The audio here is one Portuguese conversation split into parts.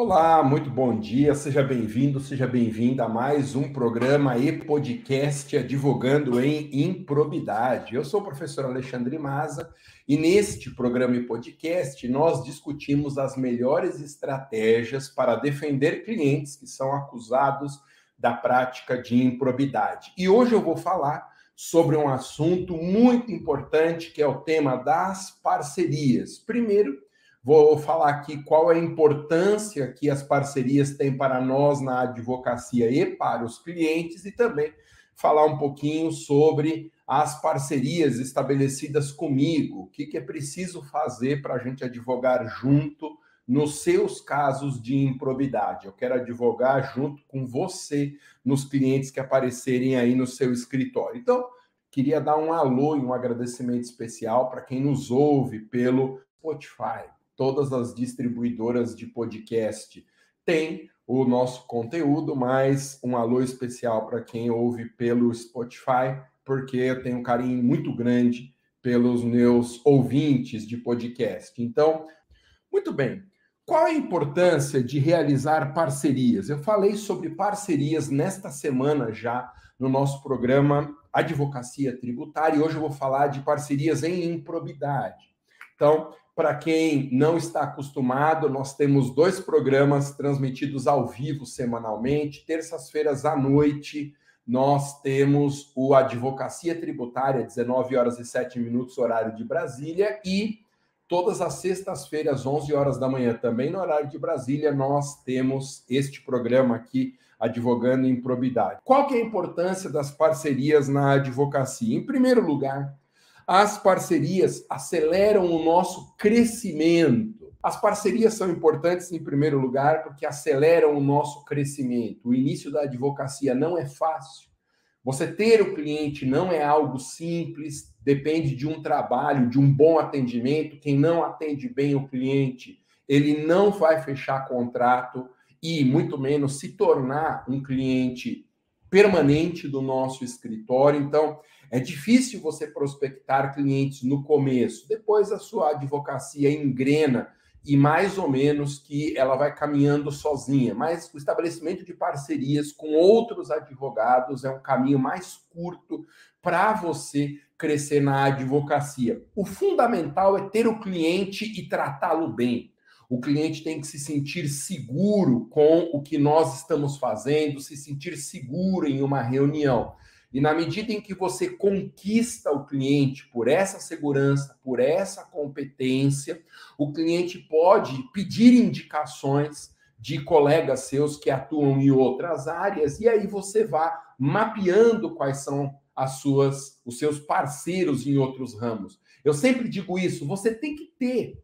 Olá, muito bom dia, seja bem-vindo, seja bem-vinda a mais um programa e podcast Advogando em Improbidade. Eu sou o professor Alexandre Maza e neste programa e podcast nós discutimos as melhores estratégias para defender clientes que são acusados da prática de improbidade. E hoje eu vou falar sobre um assunto muito importante que é o tema das parcerias. Primeiro, Vou falar aqui qual é a importância que as parcerias têm para nós na advocacia e para os clientes, e também falar um pouquinho sobre as parcerias estabelecidas comigo, o que, que é preciso fazer para a gente advogar junto nos seus casos de improbidade. Eu quero advogar junto com você nos clientes que aparecerem aí no seu escritório. Então, queria dar um alô e um agradecimento especial para quem nos ouve pelo Spotify todas as distribuidoras de podcast têm o nosso conteúdo, mas um alô especial para quem ouve pelo Spotify, porque eu tenho um carinho muito grande pelos meus ouvintes de podcast. Então, muito bem. Qual a importância de realizar parcerias? Eu falei sobre parcerias nesta semana já no nosso programa Advocacia Tributária e hoje eu vou falar de parcerias em improbidade. Então, para quem não está acostumado, nós temos dois programas transmitidos ao vivo semanalmente. Terças-feiras à noite, nós temos o Advocacia Tributária, 19 horas e 7 minutos, horário de Brasília, e todas as sextas-feiras, 11 horas da manhã, também no horário de Brasília, nós temos este programa aqui, Advogando em Probidade. Qual que é a importância das parcerias na advocacia? Em primeiro lugar, as parcerias aceleram o nosso crescimento. As parcerias são importantes, em primeiro lugar, porque aceleram o nosso crescimento. O início da advocacia não é fácil. Você ter o cliente não é algo simples, depende de um trabalho, de um bom atendimento. Quem não atende bem o cliente, ele não vai fechar contrato e, muito menos, se tornar um cliente permanente do nosso escritório. Então, é difícil você prospectar clientes no começo, depois a sua advocacia engrena e mais ou menos que ela vai caminhando sozinha. Mas o estabelecimento de parcerias com outros advogados é um caminho mais curto para você crescer na advocacia. O fundamental é ter o cliente e tratá-lo bem. O cliente tem que se sentir seguro com o que nós estamos fazendo, se sentir seguro em uma reunião. E na medida em que você conquista o cliente por essa segurança, por essa competência, o cliente pode pedir indicações de colegas seus que atuam em outras áreas e aí você vai mapeando quais são as suas os seus parceiros em outros ramos. Eu sempre digo isso, você tem que ter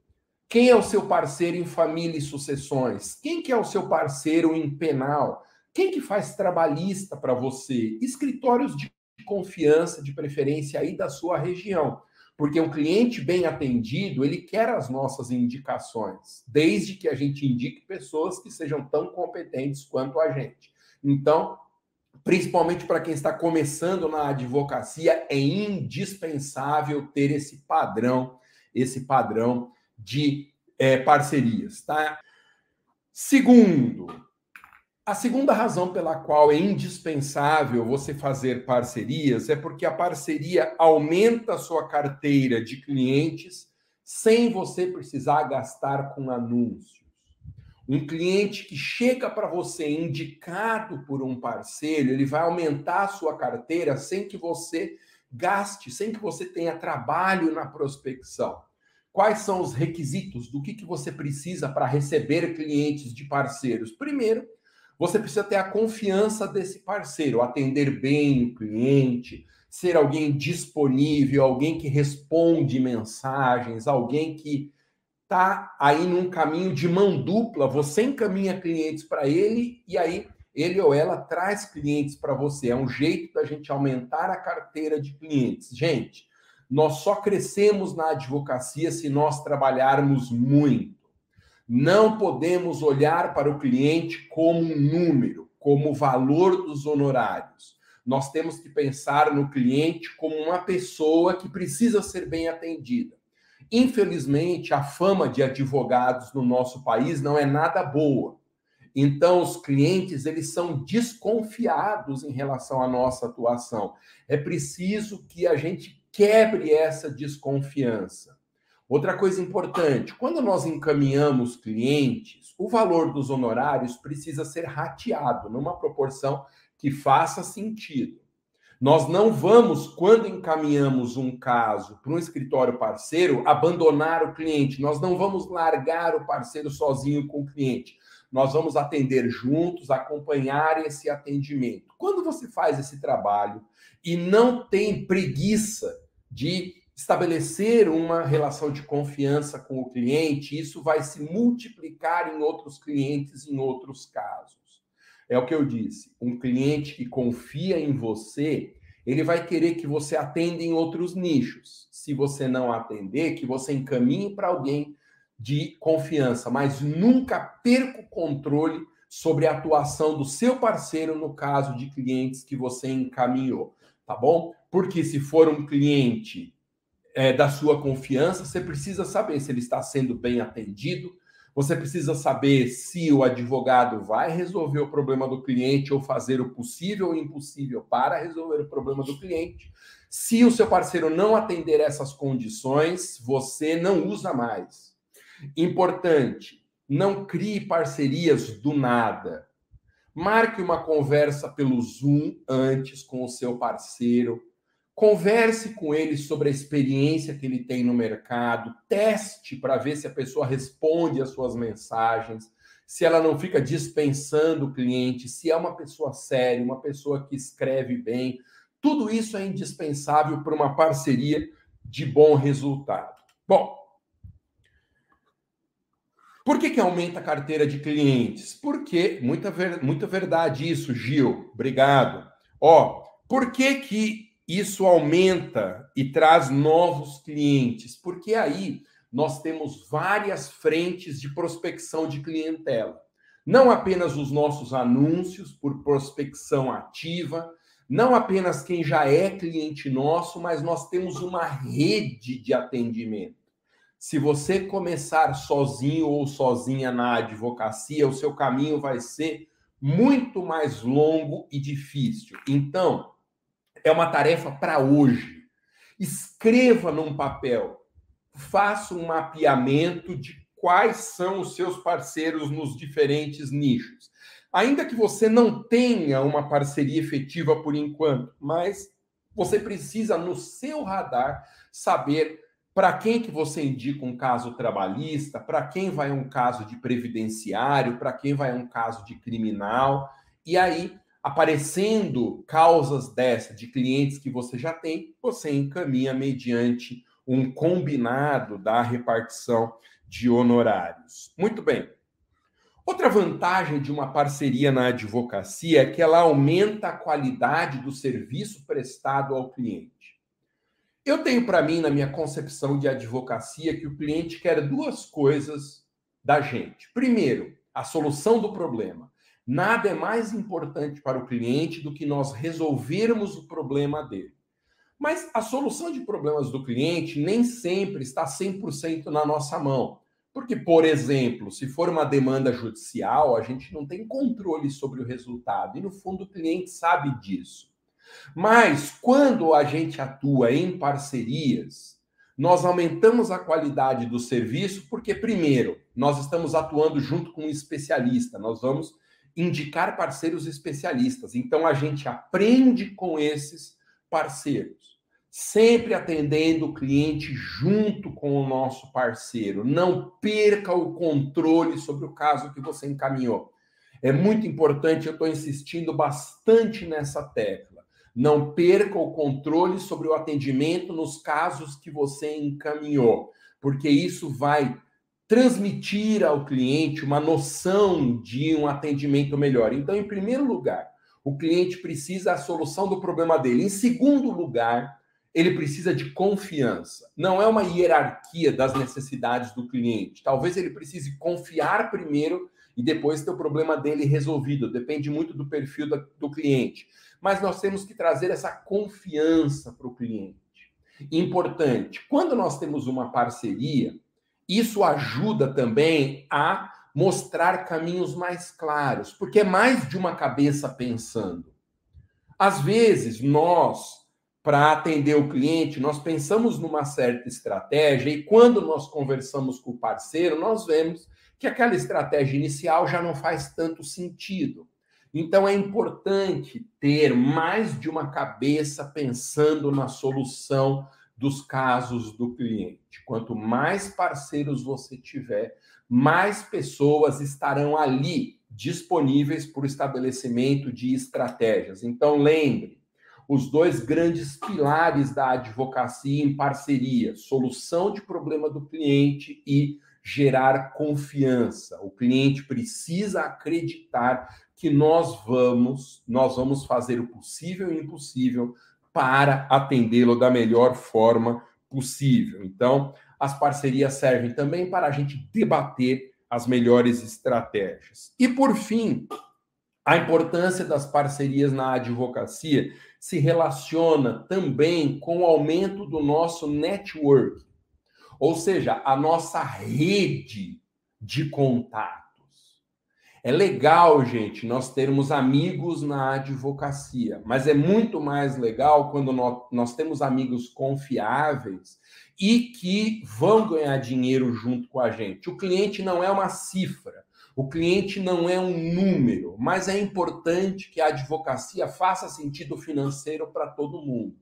quem é o seu parceiro em família e sucessões? Quem que é o seu parceiro em penal? Quem que faz trabalhista para você? Escritórios de confiança, de preferência aí da sua região. Porque um cliente bem atendido, ele quer as nossas indicações, desde que a gente indique pessoas que sejam tão competentes quanto a gente. Então, principalmente para quem está começando na advocacia, é indispensável ter esse padrão, esse padrão de é, parcerias, tá? Segundo, a segunda razão pela qual é indispensável você fazer parcerias é porque a parceria aumenta a sua carteira de clientes sem você precisar gastar com anúncios. Um cliente que chega para você indicado por um parceiro, ele vai aumentar a sua carteira sem que você gaste, sem que você tenha trabalho na prospecção. Quais são os requisitos do que, que você precisa para receber clientes de parceiros? Primeiro, você precisa ter a confiança desse parceiro, atender bem o cliente, ser alguém disponível, alguém que responde mensagens, alguém que está aí num caminho de mão dupla. Você encaminha clientes para ele e aí ele ou ela traz clientes para você. É um jeito da gente aumentar a carteira de clientes. Gente, nós só crescemos na advocacia se nós trabalharmos muito. Não podemos olhar para o cliente como um número, como o valor dos honorários. Nós temos que pensar no cliente como uma pessoa que precisa ser bem atendida. Infelizmente, a fama de advogados no nosso país não é nada boa. Então, os clientes eles são desconfiados em relação à nossa atuação. É preciso que a gente quebre essa desconfiança. Outra coisa importante, quando nós encaminhamos clientes, o valor dos honorários precisa ser rateado numa proporção que faça sentido. Nós não vamos, quando encaminhamos um caso para um escritório parceiro, abandonar o cliente. Nós não vamos largar o parceiro sozinho com o cliente. Nós vamos atender juntos, acompanhar esse atendimento. Quando você faz esse trabalho e não tem preguiça de estabelecer uma relação de confiança com o cliente, isso vai se multiplicar em outros clientes, em outros casos. É o que eu disse. Um cliente que confia em você, ele vai querer que você atenda em outros nichos. Se você não atender, que você encaminhe para alguém de confiança, mas nunca perca o controle sobre a atuação do seu parceiro no caso de clientes que você encaminhou, tá bom? Porque se for um cliente é, da sua confiança, você precisa saber se ele está sendo bem atendido, você precisa saber se o advogado vai resolver o problema do cliente ou fazer o possível ou impossível para resolver o problema do cliente. Se o seu parceiro não atender essas condições, você não usa mais. Importante, não crie parcerias do nada. Marque uma conversa pelo Zoom antes com o seu parceiro Converse com ele sobre a experiência que ele tem no mercado, teste para ver se a pessoa responde às suas mensagens, se ela não fica dispensando o cliente, se é uma pessoa séria, uma pessoa que escreve bem. Tudo isso é indispensável para uma parceria de bom resultado. Bom, por que, que aumenta a carteira de clientes? Porque, muita, muita verdade isso, Gil. Obrigado. Ó, por que, que isso aumenta e traz novos clientes, porque aí nós temos várias frentes de prospecção de clientela. Não apenas os nossos anúncios por prospecção ativa, não apenas quem já é cliente nosso, mas nós temos uma rede de atendimento. Se você começar sozinho ou sozinha na advocacia, o seu caminho vai ser muito mais longo e difícil. Então, é uma tarefa para hoje. Escreva num papel, faça um mapeamento de quais são os seus parceiros nos diferentes nichos. Ainda que você não tenha uma parceria efetiva por enquanto, mas você precisa no seu radar saber para quem que você indica um caso trabalhista, para quem vai um caso de previdenciário, para quem vai um caso de criminal. E aí aparecendo causas dessa de clientes que você já tem, você encaminha mediante um combinado da repartição de honorários. Muito bem. Outra vantagem de uma parceria na advocacia é que ela aumenta a qualidade do serviço prestado ao cliente. Eu tenho para mim, na minha concepção de advocacia, que o cliente quer duas coisas da gente. Primeiro, a solução do problema. Nada é mais importante para o cliente do que nós resolvermos o problema dele. Mas a solução de problemas do cliente nem sempre está 100% na nossa mão. Porque, por exemplo, se for uma demanda judicial, a gente não tem controle sobre o resultado. E, no fundo, o cliente sabe disso. Mas, quando a gente atua em parcerias, nós aumentamos a qualidade do serviço, porque, primeiro, nós estamos atuando junto com um especialista, nós vamos indicar parceiros especialistas. Então a gente aprende com esses parceiros, sempre atendendo o cliente junto com o nosso parceiro. Não perca o controle sobre o caso que você encaminhou. É muito importante, eu estou insistindo bastante nessa tecla. Não perca o controle sobre o atendimento nos casos que você encaminhou, porque isso vai transmitir ao cliente uma noção de um atendimento melhor. Então, em primeiro lugar, o cliente precisa a solução do problema dele. Em segundo lugar, ele precisa de confiança. Não é uma hierarquia das necessidades do cliente. Talvez ele precise confiar primeiro e depois ter o problema dele resolvido. Depende muito do perfil do cliente. Mas nós temos que trazer essa confiança para o cliente. Importante. Quando nós temos uma parceria, isso ajuda também a mostrar caminhos mais claros, porque é mais de uma cabeça pensando. Às vezes, nós, para atender o cliente, nós pensamos numa certa estratégia e quando nós conversamos com o parceiro, nós vemos que aquela estratégia inicial já não faz tanto sentido. Então é importante ter mais de uma cabeça pensando na solução dos casos do cliente. Quanto mais parceiros você tiver, mais pessoas estarão ali disponíveis para o estabelecimento de estratégias. Então, lembre, os dois grandes pilares da advocacia em parceria: solução de problema do cliente e gerar confiança. O cliente precisa acreditar que nós vamos, nós vamos fazer o possível e o impossível para atendê-lo da melhor forma possível. Então, as parcerias servem também para a gente debater as melhores estratégias. E, por fim, a importância das parcerias na advocacia se relaciona também com o aumento do nosso network, ou seja, a nossa rede de contatos. É legal, gente, nós termos amigos na advocacia, mas é muito mais legal quando nós, temos amigos confiáveis e que vão ganhar dinheiro junto com a gente. O cliente não é uma cifra, o cliente não é um número, mas é importante que a advocacia faça sentido financeiro para todo mundo,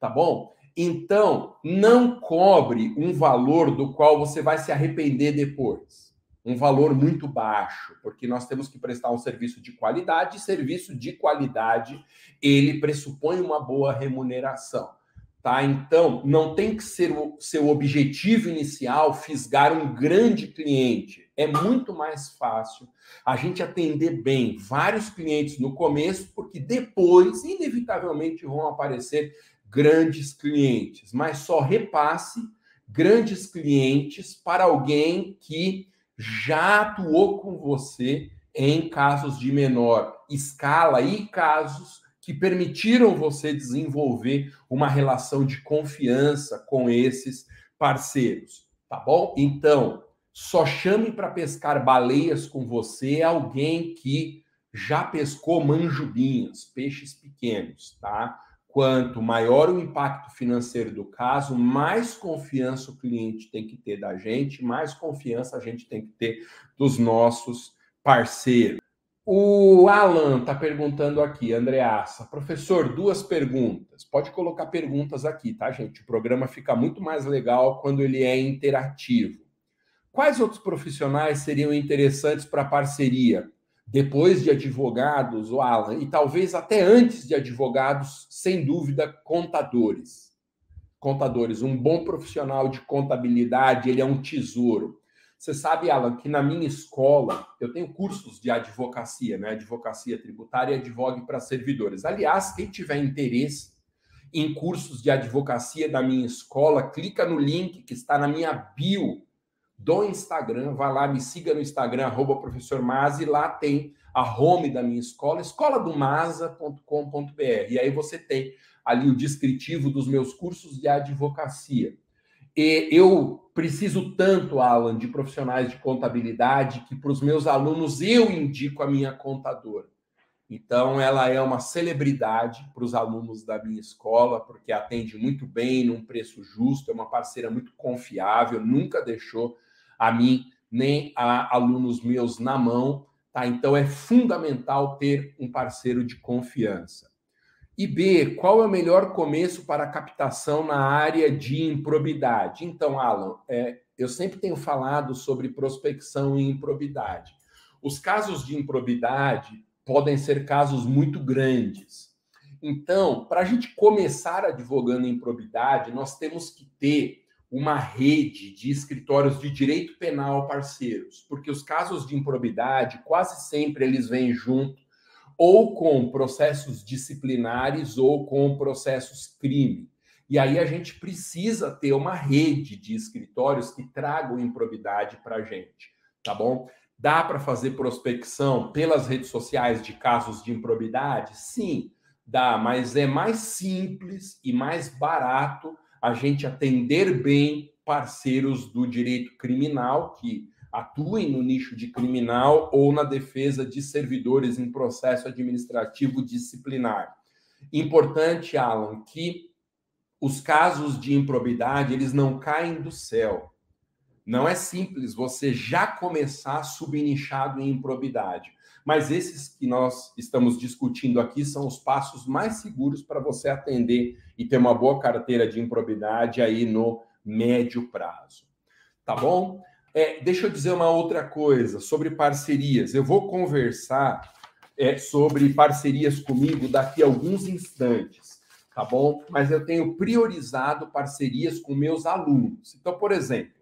tá bom? Então, não cobre um valor do qual você vai se arrepender depois um valor muito baixo, porque nós temos que prestar um serviço de qualidade, e serviço de qualidade, ele pressupõe uma boa remuneração. Tá? Então, não tem que ser o seu objetivo inicial fisgar um grande cliente. É muito mais fácil a gente atender bem vários clientes no começo, porque depois, inevitavelmente, vão aparecer grandes clientes. Mas só repasse grandes clientes para alguém que já atuou com você em casos de menor escala e casos que permitiram você desenvolver uma relação de confiança com esses parceiros, tá bom? Então, só chame para pescar baleias com você alguém que já pescou manjubinhas, peixes pequenos, tá? Quanto maior o impacto financeiro do caso, mais confiança o cliente tem que ter da gente, mais confiança a gente tem que ter dos nossos parceiros. O Alan está perguntando aqui, Andreassa, professor, duas perguntas. Pode colocar perguntas aqui, tá, gente? O programa fica muito mais legal quando ele é interativo. Quais outros profissionais seriam interessantes para parceria? Depois de advogados, o Alan, e talvez até antes de advogados, sem dúvida, contadores. Contadores, um bom profissional de contabilidade, ele é um tesouro. Você sabe, Alan, que na minha escola eu tenho cursos de advocacia, né? Advocacia tributária e advogue para servidores. Aliás, quem tiver interesse em cursos de advocacia da minha escola, clica no link que está na minha bio do Instagram. Vai lá, me siga no Instagram, arroba professor Maza, e lá tem a home da minha escola, escoladomasa.com.br. E aí você tem ali o descritivo dos meus cursos de advocacia. E eu preciso tanto, Alan, de profissionais de contabilidade que para os meus alunos eu indico a minha contadora. Então, ela é uma celebridade para os alunos da minha escola, porque atende muito bem, num preço justo, é uma parceira muito confiável, nunca deixou a mim nem a alunos meus na mão, tá? Então é fundamental ter um parceiro de confiança. E B, qual é o melhor começo para captação na área de improbidade? Então, Alan, é, eu sempre tenho falado sobre prospecção e improbidade. Os casos de improbidade podem ser casos muito grandes. Então, para a gente começar advogando improbidade, nós temos que ter uma rede de escritórios de direito penal parceiros, porque os casos de improbidade quase sempre eles vêm junto ou com processos disciplinares ou com processos crime. E aí a gente precisa ter uma rede de escritórios que tragam improbidade para a gente, tá bom? Dá para fazer prospecção pelas redes sociais de casos de improbidade? Sim, dá, mas é mais simples e mais barato a gente atender bem parceiros do direito criminal, que atuem no nicho de criminal ou na defesa de servidores em processo administrativo disciplinar. Importante, Alan, que os casos de improbidade, eles não caem do céu. Não é simples você já começar subnichado em improbidade. Mas esses que nós estamos discutindo aqui são os passos mais seguros para você atender e ter uma boa carteira de improbidade aí no médio prazo. Tá bom? É, deixa eu dizer uma outra coisa sobre parcerias. Eu vou conversar é, sobre parcerias comigo daqui a alguns instantes, tá bom? Mas eu tenho priorizado parcerias com meus alunos. Então, por exemplo,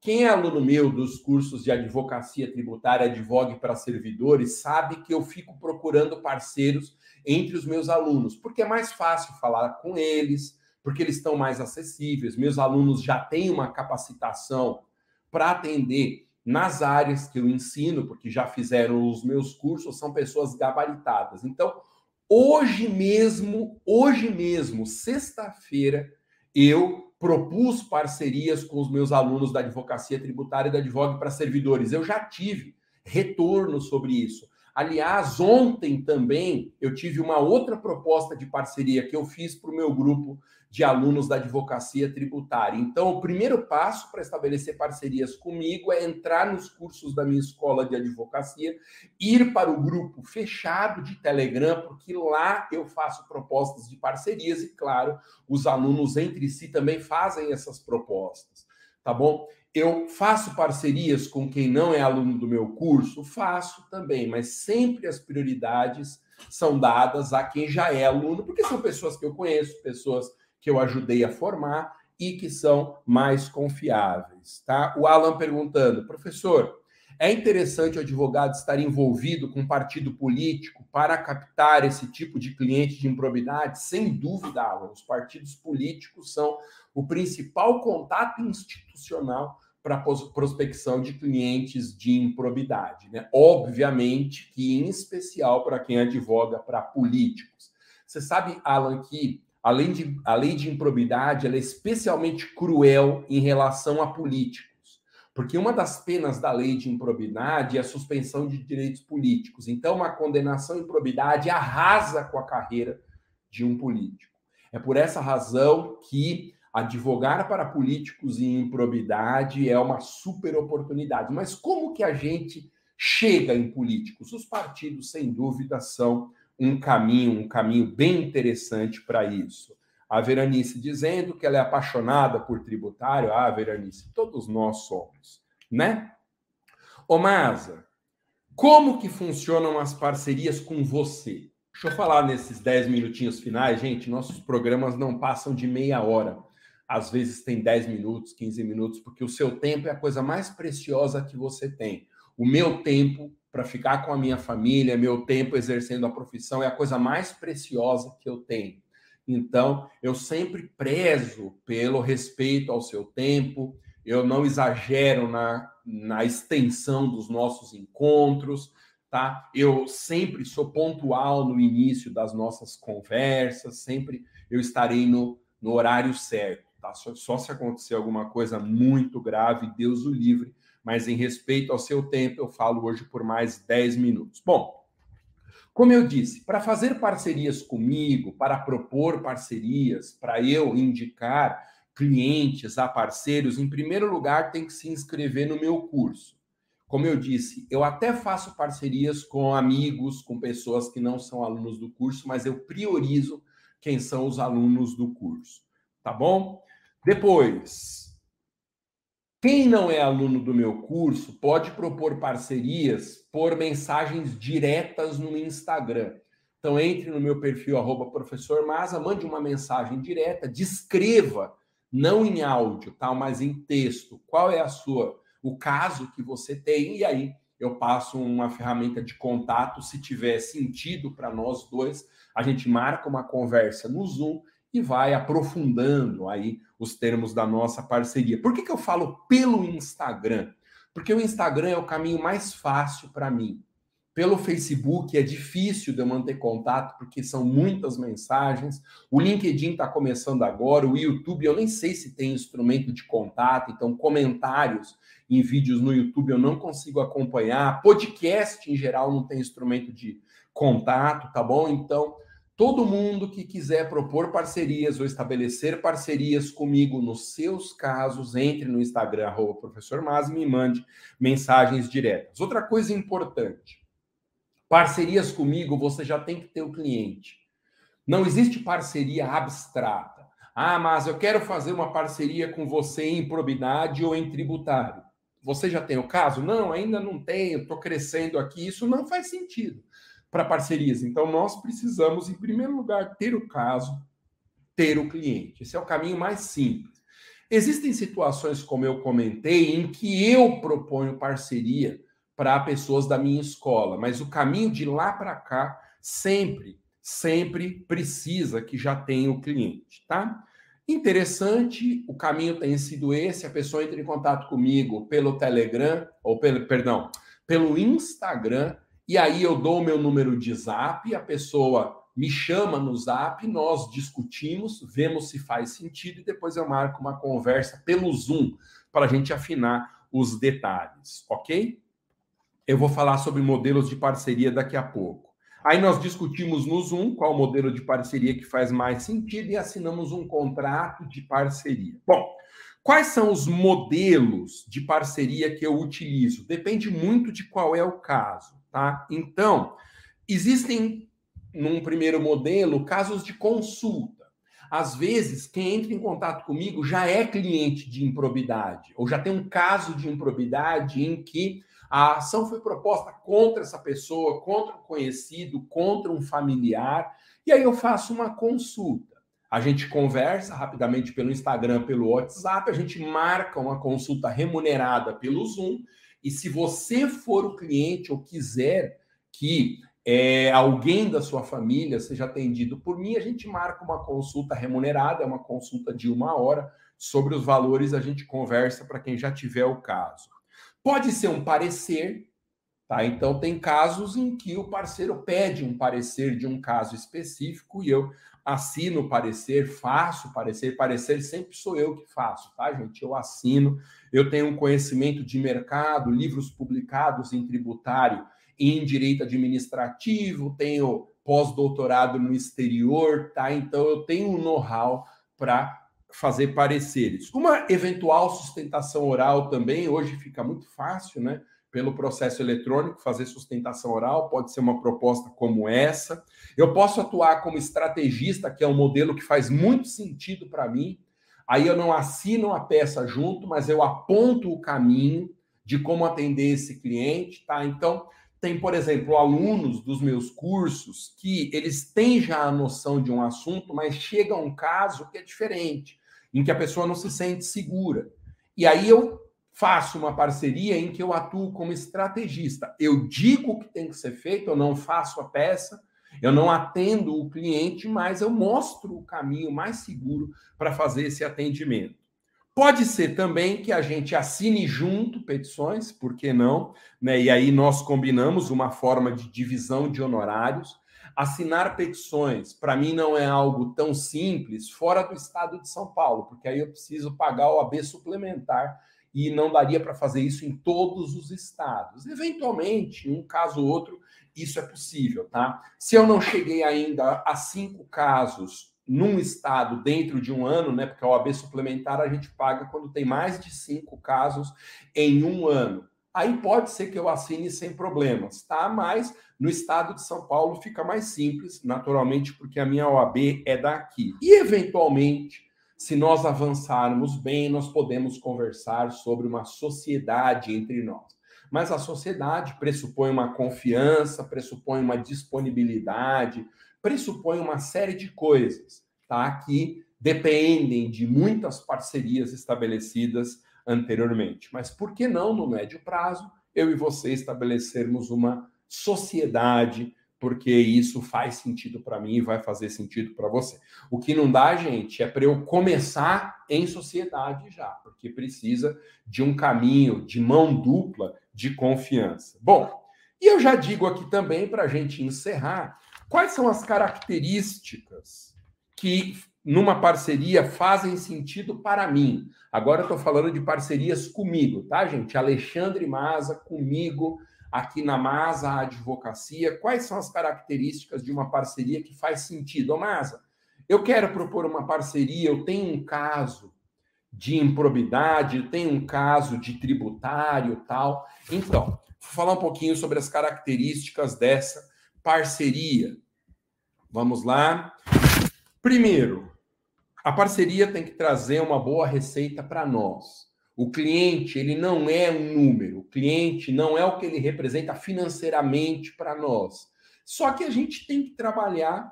quem é aluno meu dos cursos de advocacia tributária, advogue para servidores, sabe que eu fico procurando parceiros entre os meus alunos, porque é mais fácil falar com eles, porque eles estão mais acessíveis. Meus alunos já têm uma capacitação para atender nas áreas que eu ensino, porque já fizeram os meus cursos, são pessoas gabaritadas. Então, hoje mesmo, hoje mesmo, sexta-feira, eu propus parcerias com os meus alunos da advocacia tributária e da Advogue para servidores. Eu já tive retorno sobre isso. Aliás, ontem também eu tive uma outra proposta de parceria que eu fiz para o meu grupo de alunos da advocacia tributária. Então, o primeiro passo para estabelecer parcerias comigo é entrar nos cursos da minha escola de advocacia, ir para o grupo fechado de Telegram, porque lá eu faço propostas de parcerias e, claro, os alunos entre si também fazem essas propostas. Tá bom? Eu faço parcerias com quem não é aluno do meu curso? Faço também, mas sempre as prioridades são dadas a quem já é aluno, porque são pessoas que eu conheço, pessoas que eu ajudei a formar e que são mais confiáveis, tá? O Alan perguntando, professor, é interessante o advogado estar envolvido com partido político para captar esse tipo de cliente de improbidade? Sem dúvida, Alan, os partidos políticos são o principal contato institucional para prospecção de clientes de improbidade, né? Obviamente que em especial para quem advoga para políticos. Você sabe, Alan, que além de, a lei de improbidade ela é especialmente cruel em relação a políticos, porque uma das penas da lei de improbidade é a suspensão de direitos políticos. Então, uma condenação em improbidade arrasa com a carreira de um político. É por essa razão que advogar para políticos em improbidade é uma super oportunidade. Mas como que a gente chega em políticos? Os partidos, sem dúvida, são um caminho, um caminho bem interessante para isso. A Veranice dizendo que ela é apaixonada por tributário. Ah, Veranice, todos nós somos, né? Ô, Masa, como que funcionam as parcerias com você? Deixa eu falar nesses 10 minutinhos finais, gente. Nossos programas não passam de meia hora. Às vezes tem 10 minutos, 15 minutos, porque o seu tempo é a coisa mais preciosa que você tem. O meu tempo para ficar com a minha família, meu tempo exercendo a profissão é a coisa mais preciosa que eu tenho. Então, eu sempre prezo pelo respeito ao seu tempo, eu não exagero na, na extensão dos nossos encontros, tá? Eu sempre sou pontual no início das nossas conversas, sempre eu estarei no, no horário certo, tá? Só, só se acontecer alguma coisa muito grave, Deus o livre, mas em respeito ao seu tempo, eu falo hoje por mais 10 minutos. Bom, como eu disse, para fazer parcerias comigo, para propor parcerias, para eu indicar clientes a parceiros, em primeiro lugar tem que se inscrever no meu curso. Como eu disse, eu até faço parcerias com amigos, com pessoas que não são alunos do curso, mas eu priorizo quem são os alunos do curso. Tá bom? Depois, quem não é aluno do meu curso pode propor parcerias por mensagens diretas no Instagram. Então, entre no meu perfil, arroba professor Maza, mande uma mensagem direta, descreva, não em áudio, tá? mas em texto, qual é a sua, o caso que você tem, e aí eu passo uma ferramenta de contato, se tiver sentido para nós dois, a gente marca uma conversa no Zoom e vai aprofundando aí os termos da nossa parceria. Por que, que eu falo pelo Instagram? Porque o Instagram é o caminho mais fácil para mim. Pelo Facebook é difícil de eu manter contato porque são muitas mensagens. O LinkedIn está começando agora, o YouTube eu nem sei se tem instrumento de contato, então comentários em vídeos no YouTube eu não consigo acompanhar. Podcast em geral não tem instrumento de contato, tá bom? Então Todo mundo que quiser propor parcerias ou estabelecer parcerias comigo nos seus casos, entre no Instagram, arroba professor Mas, e me mande mensagens diretas. Outra coisa importante, parcerias comigo, você já tem que ter o cliente. Não existe parceria abstrata. Ah, mas eu quero fazer uma parceria com você em probidade ou em tributário. Você já tem o caso? Não, ainda não tenho, estou crescendo aqui. Isso não faz sentido para parcerias. Então, nós precisamos, em primeiro lugar, ter o caso, ter o cliente. Esse é o caminho mais simples. Existem situações, como eu comentei, em que eu proponho parceria para pessoas da minha escola, mas o caminho de lá para cá sempre, sempre precisa que já tenha o cliente, tá? Interessante, o caminho tem sido esse, a pessoa entra em contato comigo pelo Telegram, ou pelo, perdão, pelo Instagram, e aí eu dou o meu número de zap, a pessoa me chama no zap, nós discutimos, vemos se faz sentido e depois eu marco uma conversa pelo Zoom para a gente afinar os detalhes, ok? Eu vou falar sobre modelos de parceria daqui a pouco. Aí nós discutimos no Zoom qual modelo de parceria que faz mais sentido e assinamos um contrato de parceria. Bom, quais são os modelos de parceria que eu utilizo? Depende muito de qual é o caso. Tá? Então, existem, num primeiro modelo, casos de consulta. Às vezes, quem entra em contato comigo já é cliente de improbidade, ou já tem um caso de improbidade em que a ação foi proposta contra essa pessoa, contra um conhecido, contra um familiar, e aí eu faço uma consulta. A gente conversa rapidamente pelo Instagram, pelo WhatsApp, a gente marca uma consulta remunerada pelo Zoom e se você for o cliente ou quiser que é, alguém da sua família seja atendido por mim, a gente marca uma consulta remunerada, é uma consulta de uma hora. Sobre os valores, a gente conversa para quem já tiver o caso. Pode ser um parecer, tá? Então, tem casos em que o parceiro pede um parecer de um caso específico e eu assino o parecer, faço parecer, parecer sempre sou eu que faço, tá, gente? Eu assino, eu tenho um conhecimento de mercado, livros publicados em tributário e em direito administrativo, tenho pós-doutorado no exterior, tá? Então eu tenho um know-how para fazer pareceres. Uma eventual sustentação oral também, hoje fica muito fácil, né? Pelo processo eletrônico, fazer sustentação oral, pode ser uma proposta como essa. Eu posso atuar como estrategista, que é um modelo que faz muito sentido para mim. Aí eu não assino a peça junto, mas eu aponto o caminho de como atender esse cliente, tá? Então, tem, por exemplo, alunos dos meus cursos que eles têm já a noção de um assunto, mas chega um caso que é diferente, em que a pessoa não se sente segura. E aí eu faço uma parceria em que eu atuo como estrategista. Eu digo o que tem que ser feito, eu não faço a peça, eu não atendo o cliente, mas eu mostro o caminho mais seguro para fazer esse atendimento. Pode ser também que a gente assine junto petições, por que não? Né? E aí nós combinamos uma forma de divisão de honorários. Assinar petições, para mim, não é algo tão simples fora do estado de São Paulo, porque aí eu preciso pagar o AB suplementar e não daria para fazer isso em todos os estados. Eventualmente, um caso ou outro, isso é possível, tá? Se eu não cheguei ainda a cinco casos num estado dentro de um ano, né? Porque a OAB suplementar a gente paga quando tem mais de cinco casos em um ano. Aí pode ser que eu assine sem problemas, tá? Mas no estado de São Paulo fica mais simples, naturalmente, porque a minha OAB é daqui. E eventualmente se nós avançarmos bem, nós podemos conversar sobre uma sociedade entre nós. Mas a sociedade pressupõe uma confiança, pressupõe uma disponibilidade, pressupõe uma série de coisas, tá? Que dependem de muitas parcerias estabelecidas anteriormente. Mas por que não, no médio prazo, eu e você estabelecermos uma sociedade porque isso faz sentido para mim e vai fazer sentido para você. O que não dá, gente, é para eu começar em sociedade já, porque precisa de um caminho de mão dupla de confiança. Bom, E eu já digo aqui também, para a gente encerrar, quais são as características que numa parceria fazem sentido para mim. Agora eu estou falando de parcerias comigo, tá, gente? Alexandre Maza, comigo, aqui na Maza Advocacia. Quais são as características de uma parceria que faz sentido? Ô, Maza, eu quero propor uma parceria, eu tenho um caso de improbidade, eu tenho um caso de tributário tal. Então, vou falar um pouquinho sobre as características dessa parceria. Vamos lá. Primeiro, a parceria tem que trazer uma boa receita para nós. O cliente, ele não é um número, o cliente não é o que ele representa financeiramente para nós. Só que a gente tem que trabalhar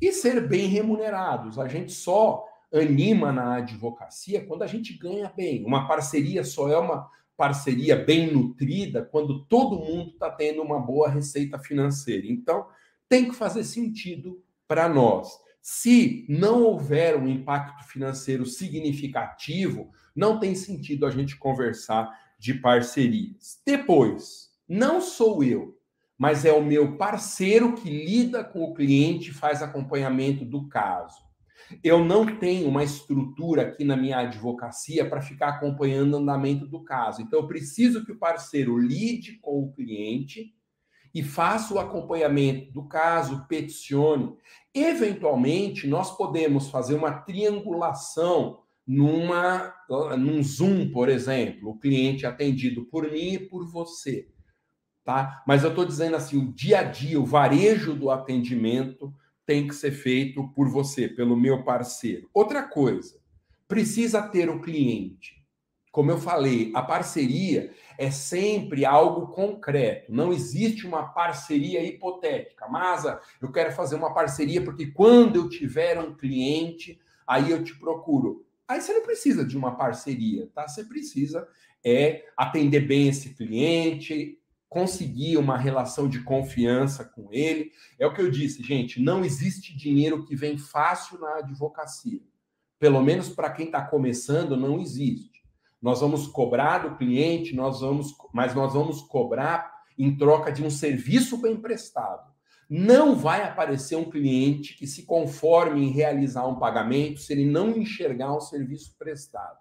e ser bem remunerados. A gente só anima na advocacia quando a gente ganha bem. Uma parceria só é uma parceria bem nutrida quando todo mundo está tendo uma boa receita financeira. Então, tem que fazer sentido para nós. Se não houver um impacto financeiro significativo, não tem sentido a gente conversar de parcerias. Depois, não sou eu, mas é o meu parceiro que lida com o cliente e faz acompanhamento do caso. Eu não tenho uma estrutura aqui na minha advocacia para ficar acompanhando o andamento do caso. Então, eu preciso que o parceiro lide com o cliente e faça o acompanhamento do caso, peticione. Eventualmente, nós podemos fazer uma triangulação numa, num Zoom, por exemplo, o cliente atendido por mim e por você. Tá? Mas eu estou dizendo assim, o dia a dia, o varejo do atendimento tem que ser feito por você, pelo meu parceiro. Outra coisa, precisa ter o cliente. Como eu falei, a parceria é sempre algo concreto. Não existe uma parceria hipotética. Mas eu quero fazer uma parceria porque quando eu tiver um cliente, aí eu te procuro. Aí você não precisa de uma parceria, tá? Você precisa é atender bem esse cliente, conseguir uma relação de confiança com ele. É o que eu disse, gente, não existe dinheiro que vem fácil na advocacia. Pelo menos para quem está começando, não existe. Nós vamos cobrar do cliente, nós vamos, mas nós vamos cobrar em troca de um serviço bem prestado. Não vai aparecer um cliente que se conforme em realizar um pagamento se ele não enxergar um serviço prestado,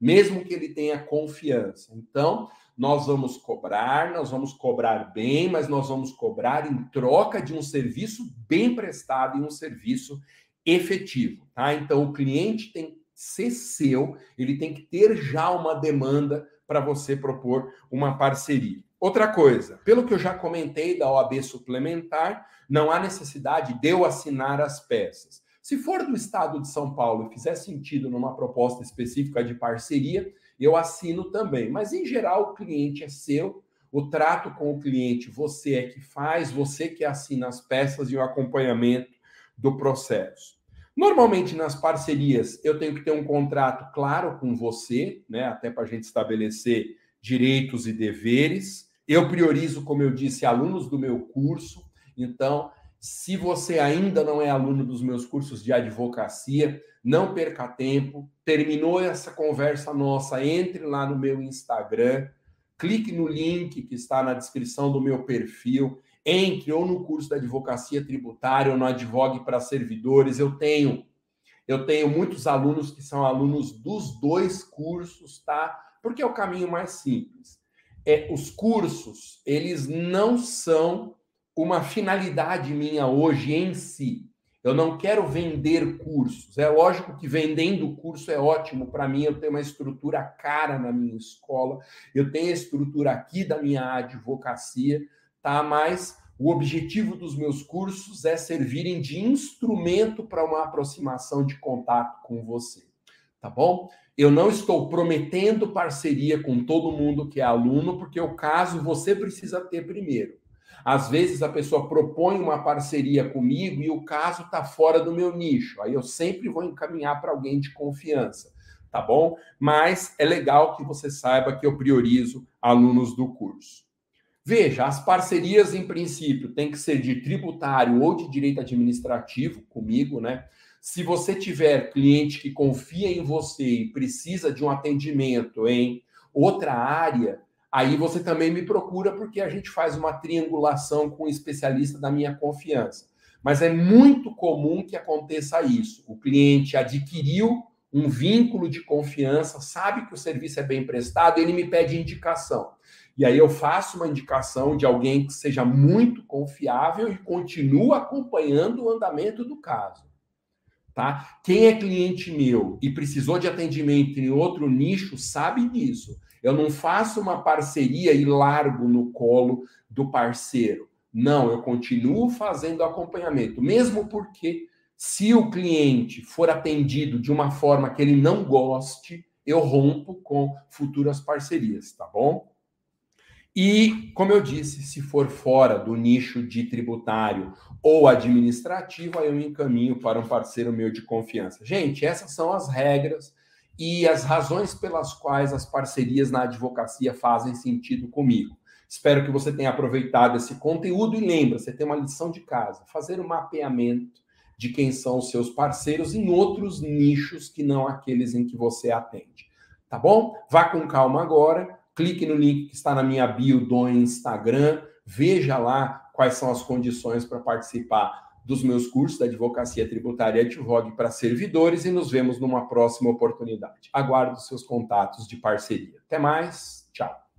mesmo que ele tenha confiança. Então, nós vamos cobrar, nós vamos cobrar bem, mas nós vamos cobrar em troca de um serviço bem prestado e um serviço efetivo, tá? Então, o cliente tem ser seu, ele tem que ter já uma demanda para você propor uma parceria. Outra coisa, pelo que eu já comentei da OAB suplementar, não há necessidade de eu assinar as peças. Se for do estado de São Paulo e fizer sentido numa proposta específica de parceria, eu assino também. Mas, em geral, o cliente é seu, o trato com o cliente você é que faz, você que assina as peças e o acompanhamento do processo. Normalmente nas parcerias eu tenho que ter um contrato claro com você, né? Até para a gente estabelecer direitos e deveres. Eu priorizo, como eu disse, alunos do meu curso. Então, se você ainda não é aluno dos meus cursos de advocacia, não perca tempo. Terminou essa conversa nossa, entre lá no meu Instagram, clique no link que está na descrição do meu perfil entre ou no curso da advocacia tributária ou no Advogue para servidores. Eu tenho eu tenho muitos alunos que são alunos dos dois cursos, tá? Porque é o caminho mais simples. É, os cursos, eles não são uma finalidade minha hoje em si. Eu não quero vender cursos. É lógico que vendendo curso é ótimo para mim. Eu tenho uma estrutura cara na minha escola, eu tenho a estrutura aqui da minha advocacia tá? Mas o objetivo dos meus cursos é servirem de instrumento para uma aproximação de contato com você, tá bom? Eu não estou prometendo parceria com todo mundo que é aluno, porque o caso você precisa ter primeiro. Às vezes a pessoa propõe uma parceria comigo e o caso está fora do meu nicho. Aí eu sempre vou encaminhar para alguém de confiança, tá bom? Mas é legal que você saiba que eu priorizo alunos do curso. Veja, as parcerias, em princípio, têm que ser de tributário ou de direito administrativo comigo, né? Se você tiver cliente que confia em você e precisa de um atendimento em outra área, aí você também me procura porque a gente faz uma triangulação com um especialista da minha confiança. Mas é muito comum que aconteça isso. O cliente adquiriu um vínculo de confiança, sabe que o serviço é bem prestado, ele me pede indicação. E aí eu faço uma indicação de alguém que seja muito confiável e continuo acompanhando o andamento do caso. Tá? Quem é cliente meu e precisou de atendimento em outro nicho sabe disso. Eu não faço uma parceria e largo no colo do parceiro. Não, eu continuo fazendo acompanhamento, mesmo porque se o cliente for atendido de uma forma que ele não goste, eu rompo com futuras parcerias, tá bom? E, como eu disse, se for fora do nicho de tributário ou administrativo, aí eu encaminho para um parceiro meu de confiança. Gente, essas são as regras e as razões pelas quais as parcerias na advocacia fazem sentido comigo. Espero que você tenha aproveitado esse conteúdo e lembra, você tem uma lição de casa, fazer um mapeamento de quem são os seus parceiros em outros nichos que não aqueles em que você atende. Tá bom? Vá com calma agora clique no link que está na minha bio do Instagram, veja lá quais são as condições para participar dos meus cursos da Advocacia Tributária Advogue para servidores e nos vemos numa próxima oportunidade. Aguardo seus contatos de parceria. Até mais, tchau.